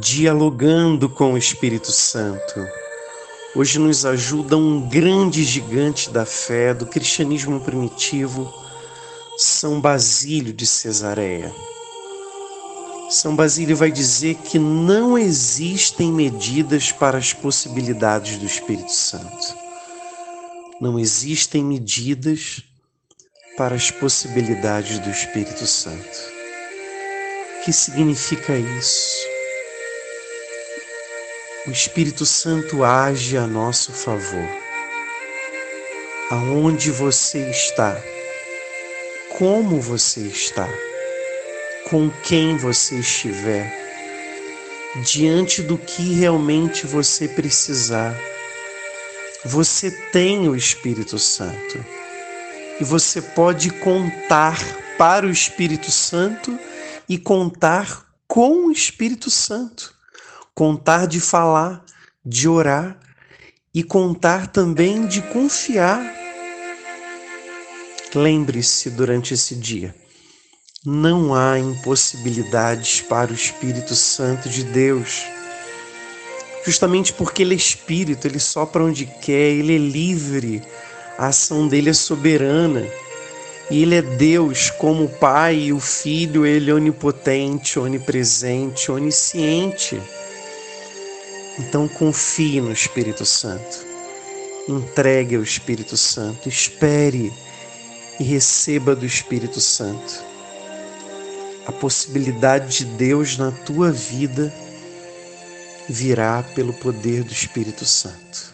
dialogando com o Espírito Santo. Hoje nos ajuda um grande gigante da fé do cristianismo primitivo, São Basílio de Cesareia. São Basílio vai dizer que não existem medidas para as possibilidades do Espírito Santo. Não existem medidas para as possibilidades do Espírito Santo. O que significa isso? O Espírito Santo age a nosso favor. Aonde você está? Como você está? Com quem você estiver? Diante do que realmente você precisar. Você tem o Espírito Santo e você pode contar para o Espírito Santo e contar com o Espírito Santo contar de falar, de orar e contar também de confiar. Lembre-se durante esse dia, não há impossibilidades para o Espírito Santo de Deus. Justamente porque Ele é Espírito, Ele sopra onde quer, Ele é livre, a ação dele é soberana. E Ele é Deus, como o Pai e o Filho, Ele é onipotente, onipresente, onisciente. Então confie no Espírito Santo. Entregue ao Espírito Santo. Espere e receba do Espírito Santo. A possibilidade de Deus na tua vida virá pelo poder do Espírito Santo.